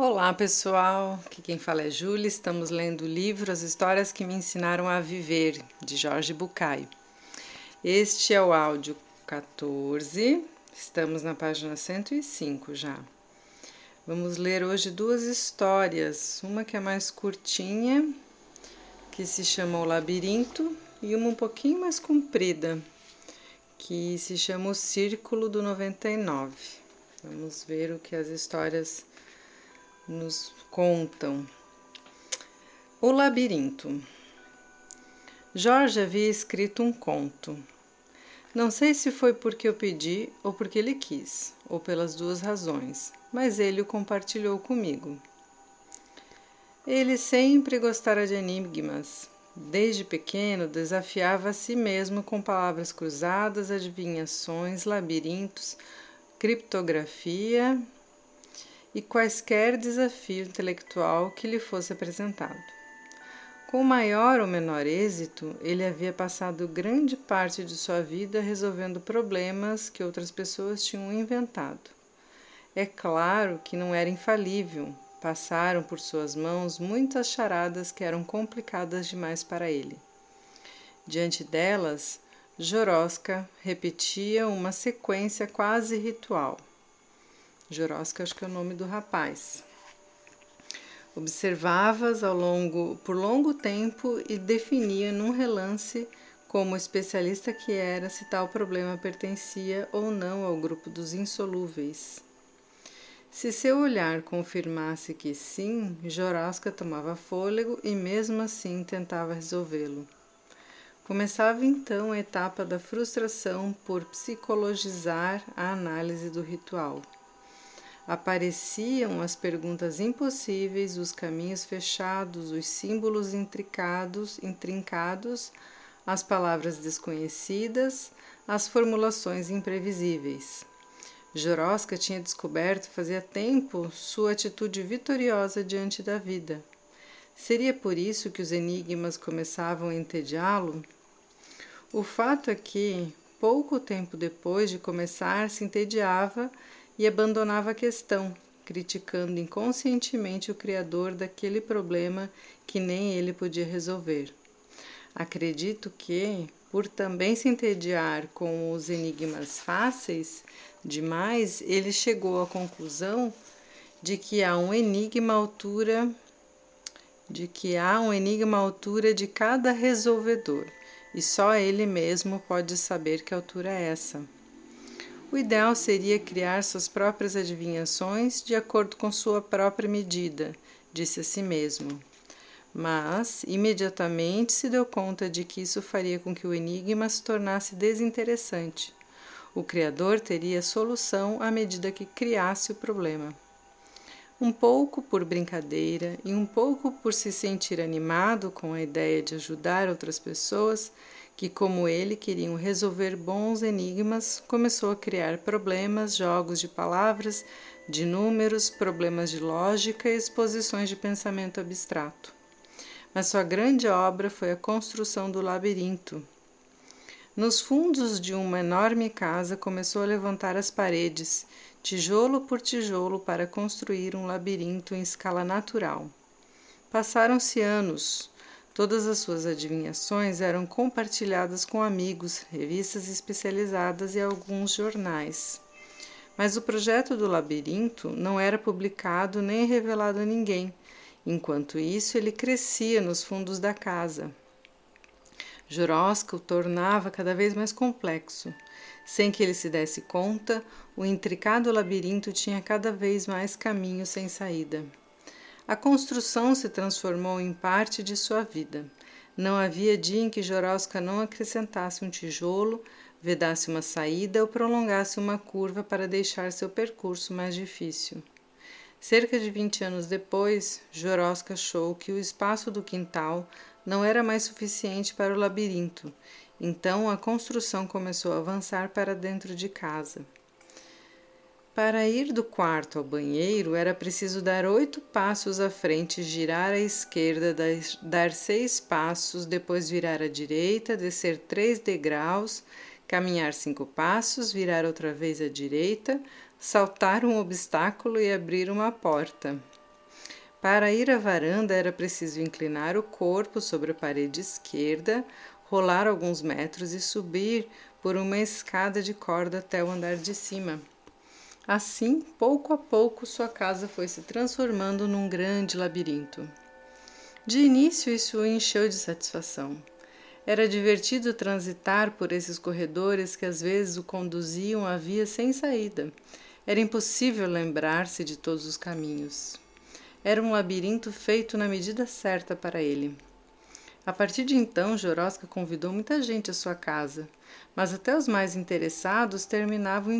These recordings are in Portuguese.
Olá pessoal, aqui quem fala é Júlia. Estamos lendo o livro As Histórias que Me Ensinaram a Viver, de Jorge Bucay. Este é o áudio 14, estamos na página 105 já. Vamos ler hoje duas histórias, uma que é mais curtinha, que se chama O Labirinto, e uma um pouquinho mais comprida, que se chama O Círculo do 99. Vamos ver o que as histórias nos contam. O Labirinto. Jorge havia escrito um conto. Não sei se foi porque eu pedi ou porque ele quis, ou pelas duas razões, mas ele o compartilhou comigo. Ele sempre gostara de enigmas. Desde pequeno desafiava a si mesmo com palavras cruzadas, adivinhações, labirintos, criptografia e quaisquer desafio intelectual que lhe fosse apresentado. Com maior ou menor êxito, ele havia passado grande parte de sua vida resolvendo problemas que outras pessoas tinham inventado. É claro que não era infalível, passaram por suas mãos muitas charadas que eram complicadas demais para ele. Diante delas, Joroska repetia uma sequência quase ritual. Joroska, acho que é o nome do rapaz. Observava-as ao longo, por longo tempo e definia num relance, como especialista que era, se tal problema pertencia ou não ao grupo dos insolúveis. Se seu olhar confirmasse que sim, Joroska tomava fôlego e mesmo assim tentava resolvê-lo. Começava então a etapa da frustração por psicologizar a análise do ritual. Apareciam as perguntas impossíveis, os caminhos fechados, os símbolos intricados, intrincados, as palavras desconhecidas, as formulações imprevisíveis. Joroska tinha descoberto fazia tempo sua atitude vitoriosa diante da vida. Seria por isso que os enigmas começavam a entediá-lo? O fato é que, pouco tempo depois de começar, se entediava e abandonava a questão, criticando inconscientemente o criador daquele problema que nem ele podia resolver. Acredito que, por também se entediar com os enigmas fáceis demais, ele chegou à conclusão de que há um enigma à altura de que há um enigma à altura de cada resolvedor, e só ele mesmo pode saber que altura é essa. O ideal seria criar suas próprias adivinhações de acordo com sua própria medida, disse a si mesmo. Mas imediatamente se deu conta de que isso faria com que o enigma se tornasse desinteressante. O Criador teria solução à medida que criasse o problema. Um pouco por brincadeira e um pouco por se sentir animado com a ideia de ajudar outras pessoas, que, como ele, queriam resolver bons enigmas, começou a criar problemas, jogos de palavras, de números, problemas de lógica e exposições de pensamento abstrato. Mas sua grande obra foi a construção do labirinto. Nos fundos de uma enorme casa, começou a levantar as paredes, tijolo por tijolo, para construir um labirinto em escala natural. Passaram-se anos. Todas as suas adivinhações eram compartilhadas com amigos, revistas especializadas e alguns jornais. Mas o projeto do labirinto não era publicado nem revelado a ninguém. Enquanto isso, ele crescia nos fundos da casa. Joroska o tornava cada vez mais complexo. Sem que ele se desse conta, o intricado labirinto tinha cada vez mais caminhos sem saída. A construção se transformou em parte de sua vida. Não havia dia em que Joroska não acrescentasse um tijolo, vedasse uma saída ou prolongasse uma curva para deixar seu percurso mais difícil. Cerca de vinte anos depois, Joroska achou que o espaço do quintal não era mais suficiente para o labirinto, então a construção começou a avançar para dentro de casa. Para ir do quarto ao banheiro era preciso dar oito passos à frente, girar à esquerda, dar seis passos, depois virar à direita, descer três degraus, caminhar cinco passos, virar outra vez à direita, saltar um obstáculo e abrir uma porta. Para ir à varanda era preciso inclinar o corpo sobre a parede esquerda, rolar alguns metros e subir por uma escada de corda até o andar de cima. Assim, pouco a pouco, sua casa foi se transformando num grande labirinto. De início, isso o encheu de satisfação. Era divertido transitar por esses corredores que às vezes o conduziam à via sem saída. Era impossível lembrar-se de todos os caminhos. Era um labirinto feito na medida certa para ele. A partir de então, Jorosca convidou muita gente à sua casa, mas até os mais interessados terminavam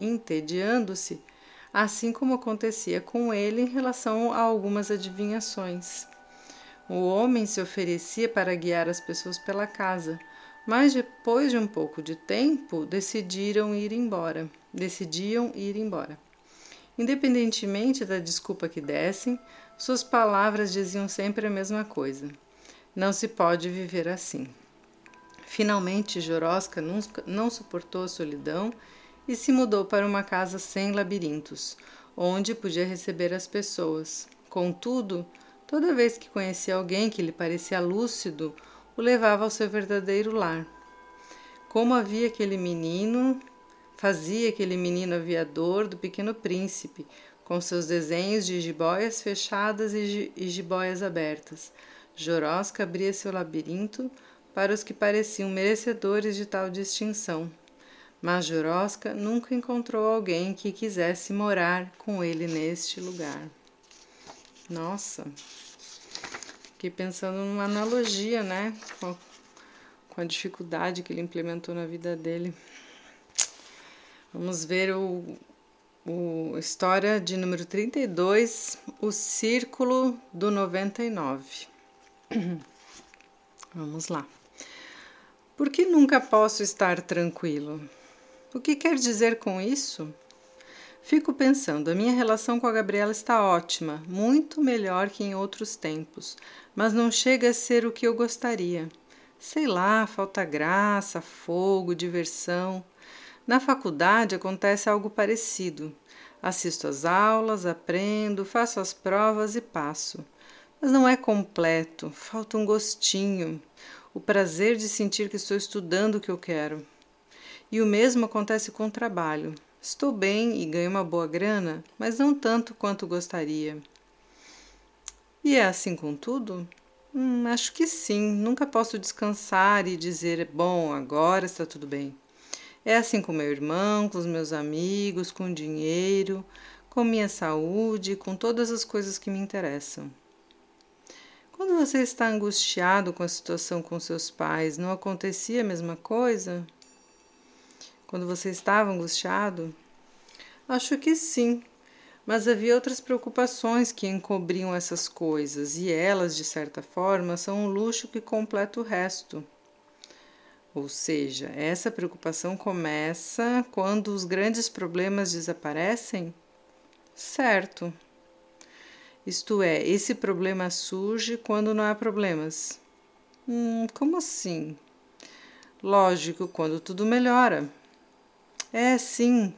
entediando-se, assim como acontecia com ele em relação a algumas adivinhações. O homem se oferecia para guiar as pessoas pela casa, mas depois de um pouco de tempo decidiram ir embora. Decidiam ir embora. Independentemente da desculpa que dessem, suas palavras diziam sempre a mesma coisa. Não se pode viver assim. Finalmente, Jorosca não suportou a solidão e se mudou para uma casa sem labirintos, onde podia receber as pessoas. Contudo, Toda vez que conhecia alguém que lhe parecia lúcido, o levava ao seu verdadeiro lar. Como havia aquele menino, fazia aquele menino aviador do Pequeno Príncipe, com seus desenhos de jiboias fechadas e jiboias abertas. Jorosca abria seu labirinto para os que pareciam merecedores de tal distinção. Mas Jorosca nunca encontrou alguém que quisesse morar com ele neste lugar. Nossa, fiquei pensando numa analogia, né? Com a, com a dificuldade que ele implementou na vida dele. Vamos ver o, o história de número 32, o círculo do 99. Vamos lá. Por que nunca posso estar tranquilo? O que quer dizer com isso? Fico pensando, a minha relação com a Gabriela está ótima, muito melhor que em outros tempos, mas não chega a ser o que eu gostaria. Sei lá, falta graça, fogo, diversão. Na faculdade acontece algo parecido. Assisto às aulas, aprendo, faço as provas e passo. Mas não é completo, falta um gostinho, o prazer de sentir que estou estudando o que eu quero. E o mesmo acontece com o trabalho. Estou bem e ganho uma boa grana, mas não tanto quanto gostaria. E é assim com tudo? Hum, acho que sim. Nunca posso descansar e dizer, bom, agora está tudo bem. É assim com meu irmão, com os meus amigos, com o dinheiro, com minha saúde, com todas as coisas que me interessam. Quando você está angustiado com a situação com seus pais, não acontecia a mesma coisa? quando você estava angustiado? Acho que sim, mas havia outras preocupações que encobriam essas coisas, e elas, de certa forma, são um luxo que completa o resto. Ou seja, essa preocupação começa quando os grandes problemas desaparecem? Certo. Isto é, esse problema surge quando não há problemas. Hum, como assim? Lógico, quando tudo melhora. É, sim.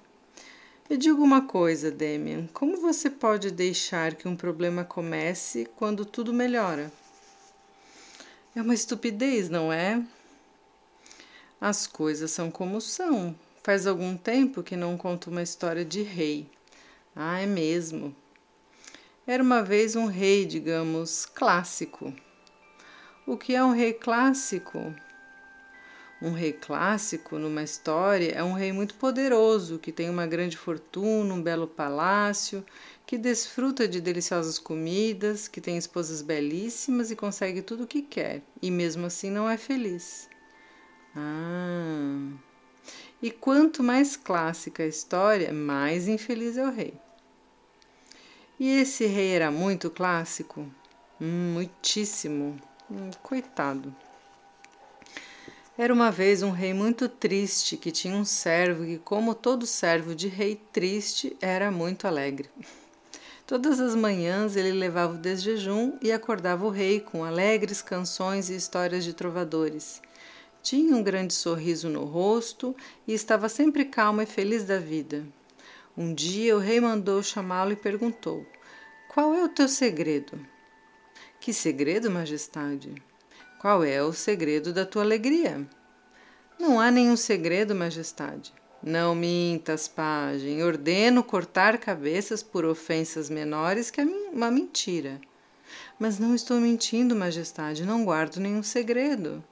Me diga uma coisa, Demian: como você pode deixar que um problema comece quando tudo melhora? É uma estupidez, não é? As coisas são como são. Faz algum tempo que não conto uma história de rei. Ah, é mesmo. Era uma vez um rei, digamos, clássico. O que é um rei clássico? Um rei clássico numa história é um rei muito poderoso, que tem uma grande fortuna, um belo palácio, que desfruta de deliciosas comidas, que tem esposas belíssimas e consegue tudo o que quer, e mesmo assim não é feliz. Ah. E quanto mais clássica a história, mais infeliz é o rei. E esse rei era muito clássico? Hum, muitíssimo. Hum, coitado. Era uma vez um rei muito triste que tinha um servo que, como todo servo de rei triste, era muito alegre. Todas as manhãs ele levava o desjejum e acordava o rei com alegres canções e histórias de trovadores. Tinha um grande sorriso no rosto e estava sempre calmo e feliz da vida. Um dia o rei mandou chamá-lo e perguntou: Qual é o teu segredo? Que segredo, Majestade? Qual é o segredo da tua alegria? Não há nenhum segredo, Majestade. Não mintas, pajem. Ordeno cortar cabeças por ofensas menores que uma mentira. Mas não estou mentindo, Majestade, não guardo nenhum segredo.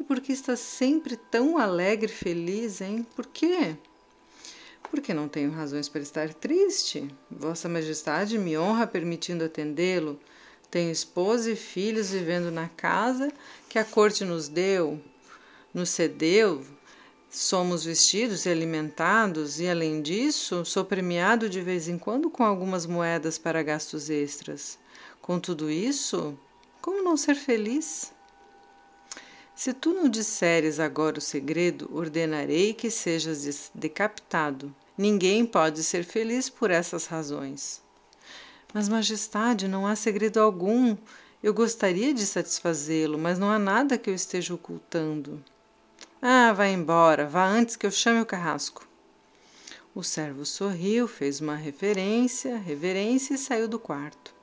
E por que está sempre tão alegre e feliz, hein? Por quê? Porque não tenho razões para estar triste. Vossa Majestade me honra permitindo atendê-lo. Tenho esposa e filhos vivendo na casa que a corte nos deu, nos cedeu. Somos vestidos e alimentados, e além disso, sou premiado de vez em quando com algumas moedas para gastos extras. Com tudo isso, como não ser feliz? Se tu não disseres agora o segredo, ordenarei que sejas decapitado. Ninguém pode ser feliz por essas razões. Mas, Majestade, não há segredo algum. Eu gostaria de satisfazê-lo, mas não há nada que eu esteja ocultando. Ah, vá embora, vá antes que eu chame o carrasco. O servo sorriu, fez uma referência, reverência e saiu do quarto.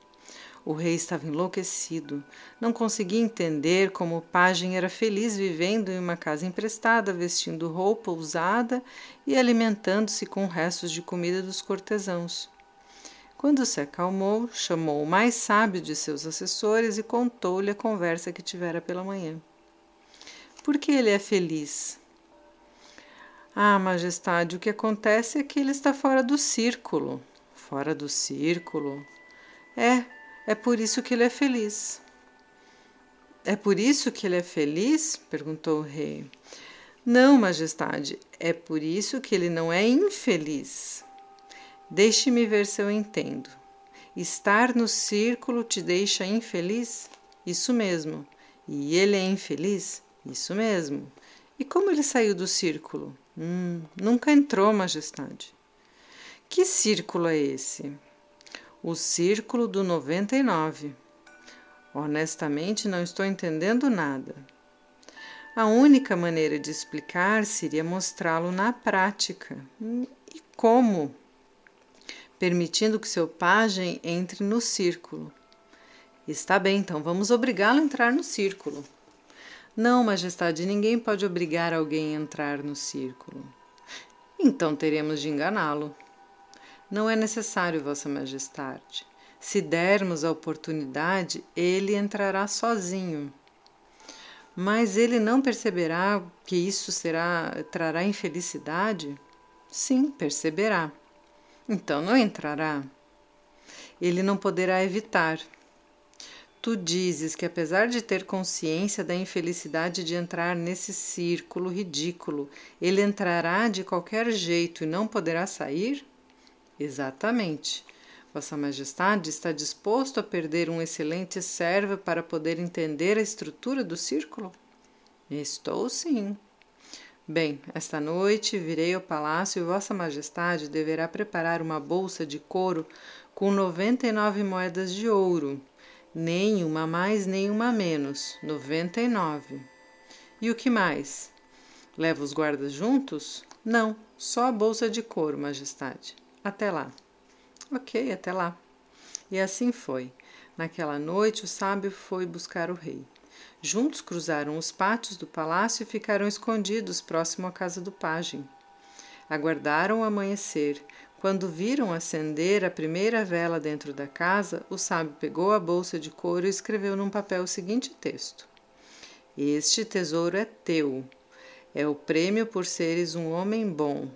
O rei estava enlouquecido. Não conseguia entender como o pajem era feliz vivendo em uma casa emprestada, vestindo roupa usada e alimentando-se com restos de comida dos cortesãos. Quando se acalmou, chamou o mais sábio de seus assessores e contou-lhe a conversa que tivera pela manhã. Por que ele é feliz? Ah, Majestade, o que acontece é que ele está fora do círculo. Fora do círculo? É, é por isso que ele é feliz. É por isso que ele é feliz? perguntou o rei. Não, majestade, é por isso que ele não é infeliz. Deixe-me ver se eu entendo. Estar no círculo te deixa infeliz? Isso mesmo. E ele é infeliz? Isso mesmo. E como ele saiu do círculo? Hum, nunca entrou, majestade. Que círculo é esse? O Círculo do 99. Honestamente, não estou entendendo nada. A única maneira de explicar seria mostrá-lo na prática. E como? Permitindo que seu pajem entre no círculo. Está bem, então vamos obrigá-lo a entrar no círculo. Não, Majestade, ninguém pode obrigar alguém a entrar no círculo. Então teremos de enganá-lo. Não é necessário, Vossa Majestade. Se dermos a oportunidade, ele entrará sozinho. Mas ele não perceberá que isso será trará infelicidade? Sim, perceberá. Então não entrará. Ele não poderá evitar. Tu dizes que, apesar de ter consciência da infelicidade de entrar nesse círculo ridículo, ele entrará de qualquer jeito e não poderá sair? Exatamente. Vossa Majestade está disposto a perder um excelente servo para poder entender a estrutura do círculo? Estou sim. Bem, esta noite virei ao palácio e Vossa Majestade deverá preparar uma bolsa de couro com noventa e nove moedas de ouro. Nem uma mais, nem uma menos. Noventa e nove. E o que mais? Leva os guardas juntos? Não, só a bolsa de couro, Majestade. Até lá. Ok, até lá. E assim foi. Naquela noite, o sábio foi buscar o rei. Juntos cruzaram os pátios do palácio e ficaram escondidos próximo à casa do pajem. Aguardaram o amanhecer. Quando viram acender a primeira vela dentro da casa, o sábio pegou a bolsa de couro e escreveu num papel o seguinte texto: Este tesouro é teu. É o prêmio por seres um homem bom.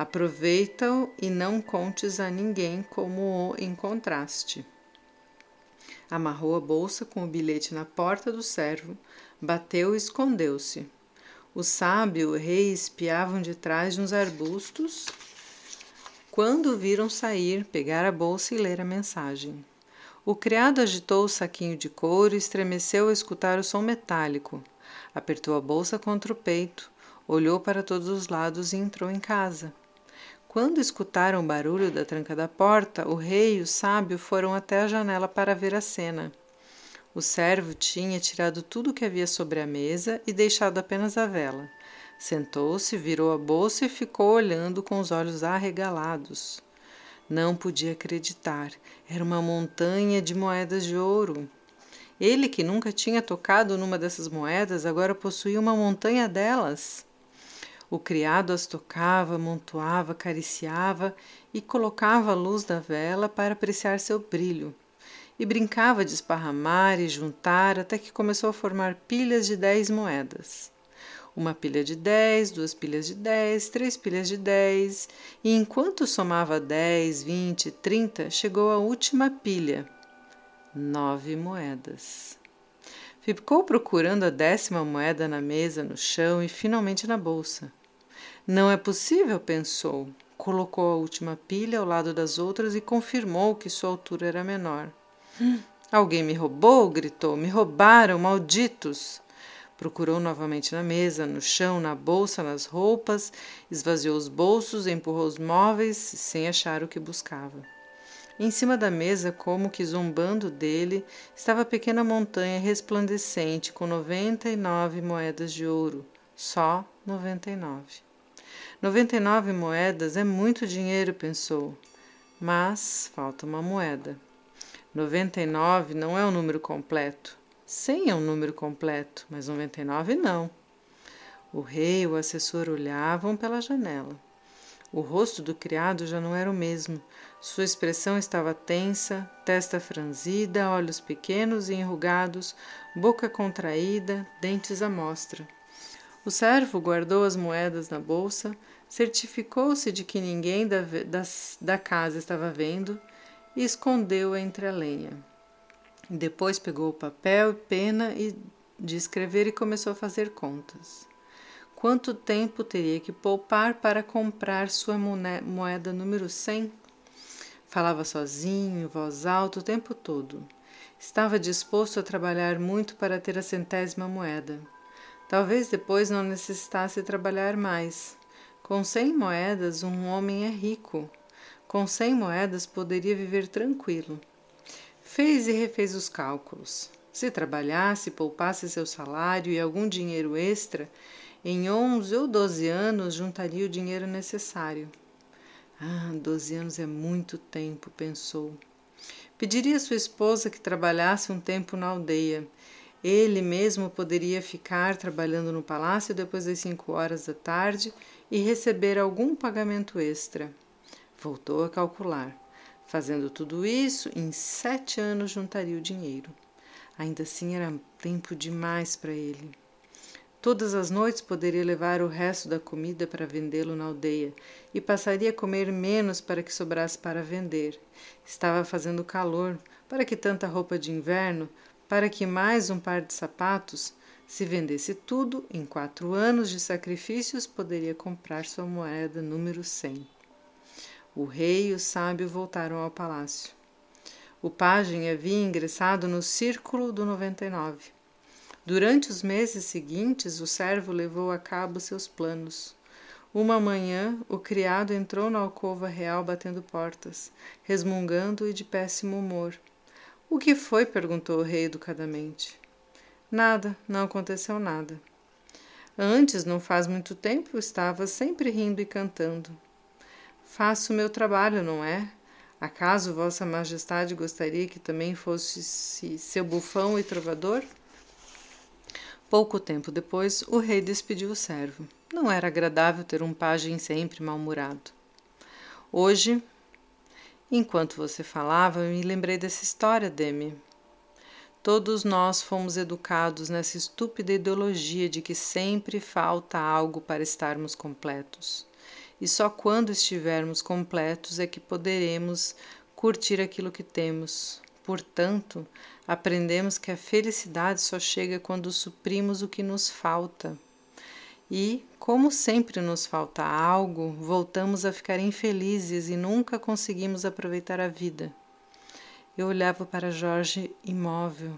Aproveita-o e não contes a ninguém como o encontraste. Amarrou a bolsa com o bilhete na porta do servo, bateu e escondeu-se. O sábio e o rei espiavam de trás de uns arbustos. Quando o viram sair, pegar a bolsa e ler a mensagem. O criado agitou o saquinho de couro e estremeceu ao escutar o som metálico. Apertou a bolsa contra o peito, olhou para todos os lados e entrou em casa. Quando escutaram o barulho da tranca da porta, o rei e o sábio foram até a janela para ver a cena. O servo tinha tirado tudo o que havia sobre a mesa e deixado apenas a vela. Sentou-se, virou a bolsa e ficou olhando com os olhos arregalados. Não podia acreditar. Era uma montanha de moedas de ouro. Ele, que nunca tinha tocado numa dessas moedas, agora possuía uma montanha delas. O criado as tocava, amontoava, acariciava e colocava a luz da vela para apreciar seu brilho. E brincava de esparramar e juntar até que começou a formar pilhas de dez moedas. Uma pilha de dez, duas pilhas de dez, três pilhas de dez, e enquanto somava dez, vinte, trinta, chegou à última pilha. Nove moedas. Ficou procurando a décima moeda na mesa, no chão e finalmente na bolsa. Não é possível, pensou. Colocou a última pilha ao lado das outras e confirmou que sua altura era menor. Hum, alguém me roubou? gritou. Me roubaram, malditos! Procurou novamente na mesa, no chão, na bolsa, nas roupas, esvaziou os bolsos, empurrou os móveis, sem achar o que buscava. Em cima da mesa, como que zombando dele, estava a pequena montanha resplandecente com noventa e nove moedas de ouro. Só noventa e nove. 99 moedas é muito dinheiro, pensou. Mas falta uma moeda. 99 não é um número completo. 100 é um número completo, mas 99 não. O rei e o assessor olhavam pela janela. O rosto do criado já não era o mesmo. Sua expressão estava tensa, testa franzida, olhos pequenos e enrugados, boca contraída, dentes à mostra. O servo guardou as moedas na bolsa, certificou-se de que ninguém da, da, da casa estava vendo e escondeu-a entre a lenha. Depois pegou o papel e pena e, de escrever e começou a fazer contas. Quanto tempo teria que poupar para comprar sua moeda número 100? Falava sozinho, voz alta, o tempo todo. Estava disposto a trabalhar muito para ter a centésima moeda. Talvez depois não necessitasse trabalhar mais. Com cem moedas, um homem é rico. Com cem moedas, poderia viver tranquilo. Fez e refez os cálculos. Se trabalhasse, poupasse seu salário e algum dinheiro extra, em onze ou doze anos juntaria o dinheiro necessário. Ah, doze anos é muito tempo, pensou. Pediria à sua esposa que trabalhasse um tempo na aldeia ele mesmo poderia ficar trabalhando no palácio depois das cinco horas da tarde e receber algum pagamento extra. Voltou a calcular. Fazendo tudo isso, em sete anos juntaria o dinheiro. Ainda assim era tempo demais para ele. Todas as noites poderia levar o resto da comida para vendê-lo na aldeia e passaria a comer menos para que sobrasse para vender. Estava fazendo calor, para que tanta roupa de inverno para que mais um par de sapatos, se vendesse tudo, em quatro anos de sacrifícios, poderia comprar sua moeda número 100. O rei e o sábio voltaram ao palácio. O pajem havia ingressado no círculo do 99. Durante os meses seguintes, o servo levou a cabo seus planos. Uma manhã, o criado entrou na alcova real batendo portas, resmungando e de péssimo humor. O que foi? perguntou o rei educadamente. Nada, não aconteceu nada. Antes, não faz muito tempo, estava sempre rindo e cantando. Faço o meu trabalho, não é? Acaso Vossa Majestade gostaria que também fosse seu bufão e trovador? Pouco tempo depois, o rei despediu o servo. Não era agradável ter um pajem sempre mal-humorado. Hoje, Enquanto você falava, eu me lembrei dessa história, Demi. Todos nós fomos educados nessa estúpida ideologia de que sempre falta algo para estarmos completos. E só quando estivermos completos é que poderemos curtir aquilo que temos. Portanto, aprendemos que a felicidade só chega quando suprimos o que nos falta. E, como sempre nos falta algo, voltamos a ficar infelizes e nunca conseguimos aproveitar a vida. Eu olhava para Jorge imóvel.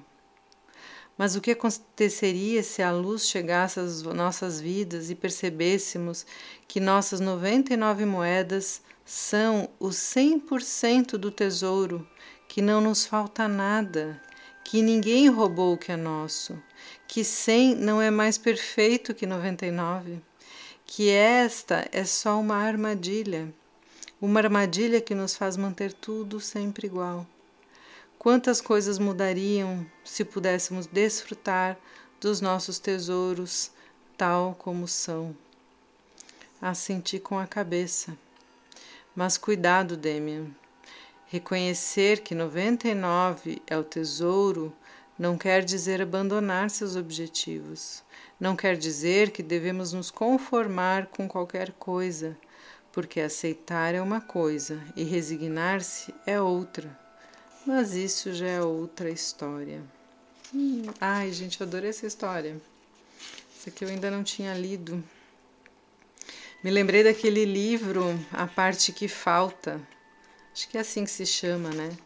Mas o que aconteceria se a luz chegasse às nossas vidas e percebêssemos que nossas 99 moedas são o 100% do tesouro, que não nos falta nada, que ninguém roubou o que é nosso, que 100 não é mais perfeito que 99, que esta é só uma armadilha. uma armadilha que nos faz manter tudo sempre igual. Quantas coisas mudariam se pudéssemos desfrutar dos nossos tesouros tal como são? Assenti com a cabeça. Mas cuidado, Demian. Reconhecer que 99 é o tesouro não quer dizer abandonar seus objetivos. Não quer dizer que devemos nos conformar com qualquer coisa, porque aceitar é uma coisa e resignar-se é outra. Mas isso já é outra história. Hum, ai, gente, eu adorei essa história. Essa aqui eu ainda não tinha lido. Me lembrei daquele livro, A Parte que Falta. Acho que é assim que se chama, né?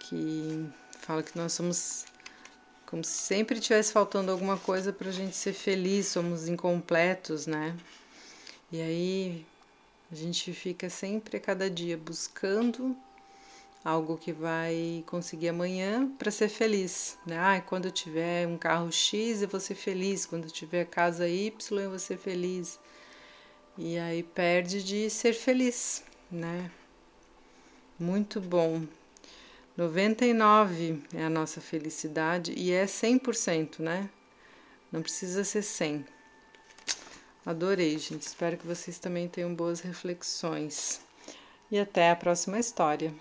Que fala que nós somos como se sempre tivesse faltando alguma coisa para a gente ser feliz, somos incompletos, né? E aí a gente fica sempre a cada dia buscando algo que vai conseguir amanhã para ser feliz, né? Ah, quando eu tiver um carro X eu vou ser feliz, quando eu tiver casa Y eu vou ser feliz. E aí perde de ser feliz, né? Muito bom. 99 é a nossa felicidade e é 100%, né? Não precisa ser 100. Adorei, gente. Espero que vocês também tenham boas reflexões. E até a próxima história.